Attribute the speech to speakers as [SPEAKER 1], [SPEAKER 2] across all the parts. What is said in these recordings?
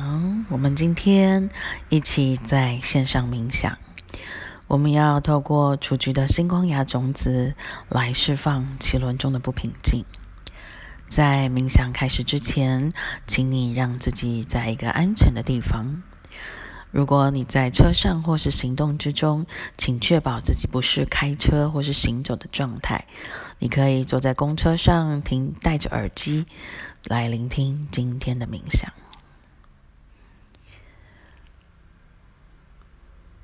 [SPEAKER 1] 好，我们今天一起在线上冥想。我们要透过雏菊的星光芽种子来释放脐轮中的不平静。在冥想开始之前，请你让自己在一个安全的地方。如果你在车上或是行动之中，请确保自己不是开车或是行走的状态。你可以坐在公车上，听戴着耳机来聆听今天的冥想，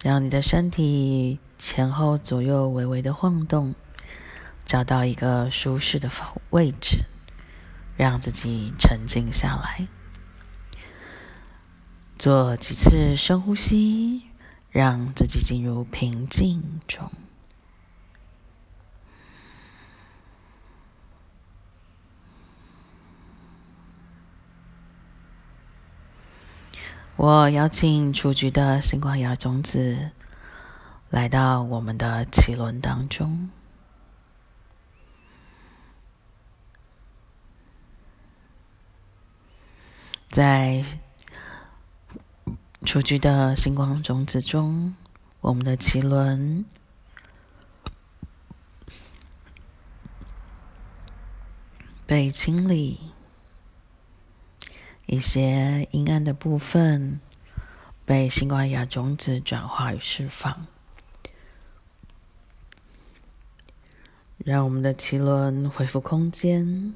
[SPEAKER 1] 让你的身体前后左右微微的晃动，找到一个舒适的位置，让自己沉静下来。做几次深呼吸，让自己进入平静中。我邀请雏菊的星光芽种子来到我们的奇轮当中，在。雏菊的星光种子中，我们的奇轮被清理，一些阴暗的部分被星光芽种子转化与释放，让我们的脐轮恢复空间。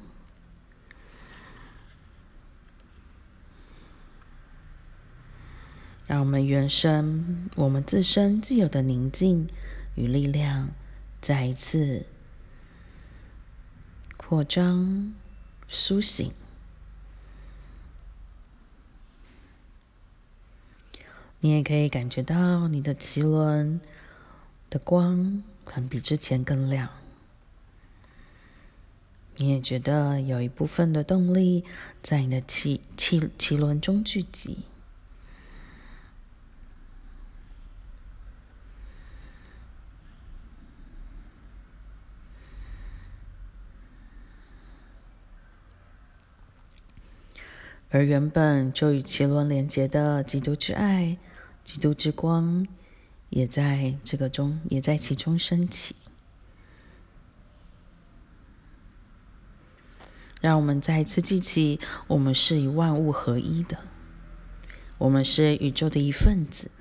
[SPEAKER 1] 让我们原生我们自身既有的宁静与力量，再一次扩张、苏醒。你也可以感觉到你的脐轮的光，可能比之前更亮。你也觉得有一部分的动力在你的脐脐脐轮中聚集。而原本就与奇轮连接的基督之爱、基督之光，也在这个中，也在其中升起。让我们再一次记起，我们是与万物合一的，我们是宇宙的一份子，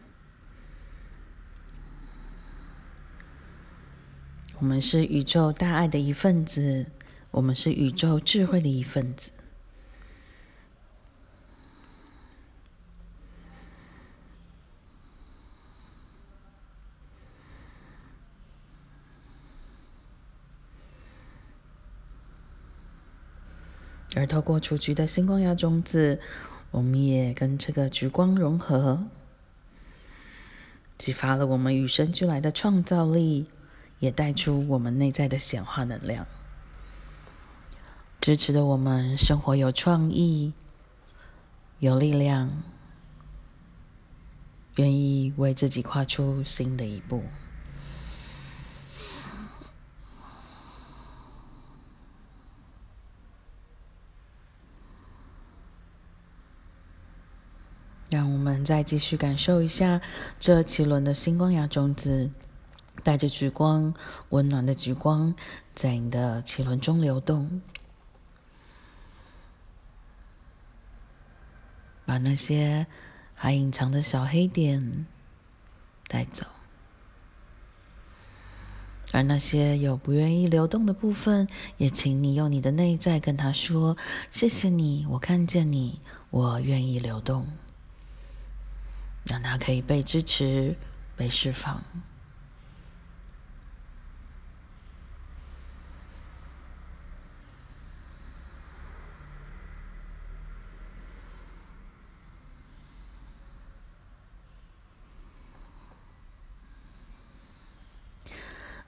[SPEAKER 1] 我们是宇宙大爱的一份子，我们是宇宙智慧的一份子。而透过雏菊的星光芽种子，我们也跟这个橘光融合，激发了我们与生俱来的创造力，也带出我们内在的显化能量，支持着我们生活有创意、有力量，愿意为自己跨出新的一步。让我们再继续感受一下这奇轮的星光芽种子，带着橘光，温暖的橘光，在你的奇轮中流动，把那些还隐藏的小黑点带走，而那些有不愿意流动的部分，也请你用你的内在跟他说：“谢谢你，我看见你，我愿意流动。”让它可以被支持、被释放。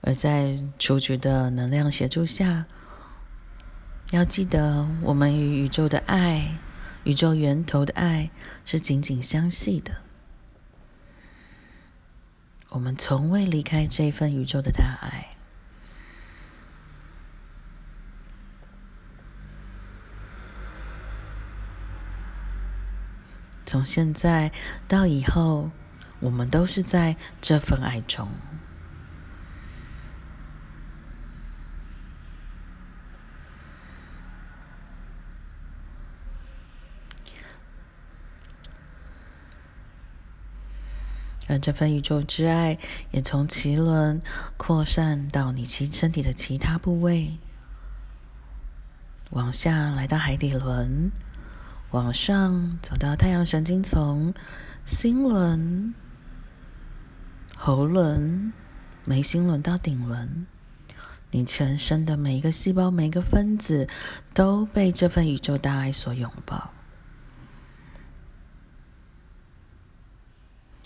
[SPEAKER 1] 而在雏菊的能量协助下，要记得，我们与宇宙的爱、宇宙源头的爱是紧紧相系的。我们从未离开这份宇宙的大爱。从现在到以后，我们都是在这份爱中。让这份宇宙之爱，也从脐轮扩散到你其身体的其他部位，往下来到海底轮，往上走到太阳神经丛、心轮、喉轮、眉心轮到顶轮，你全身的每一个细胞、每一个分子，都被这份宇宙大爱所拥抱。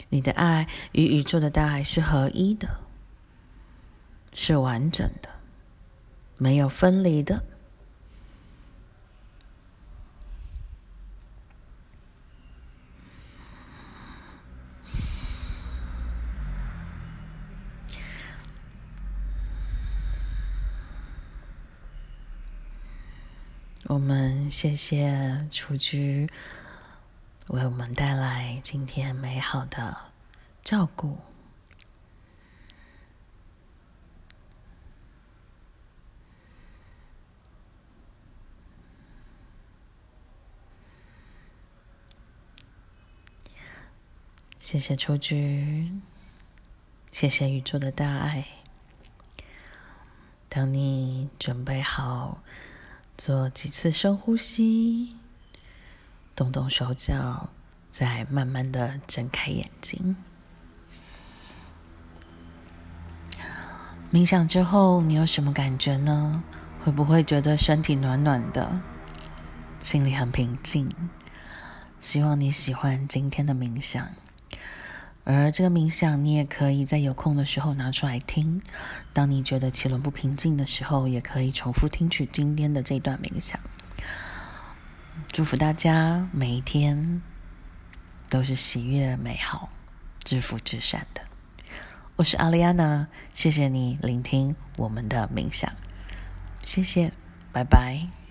[SPEAKER 1] 你的爱与宇宙的大爱是合一的，是完整的，没有分离的。我们谢谢雏菊。为我们带来今天美好的照顾。谢谢雏菊，谢谢宇宙的大爱。当你准备好，做几次深呼吸。动动手脚，再慢慢的睁开眼睛。冥想之后，你有什么感觉呢？会不会觉得身体暖暖的，心里很平静？希望你喜欢今天的冥想。而这个冥想，你也可以在有空的时候拿出来听。当你觉得气轮不平静的时候，也可以重复听取今天的这段冥想。祝福大家每一天都是喜悦、美好、至福、至善的。我是阿丽安娜，谢谢你聆听我们的冥想，谢谢，拜拜。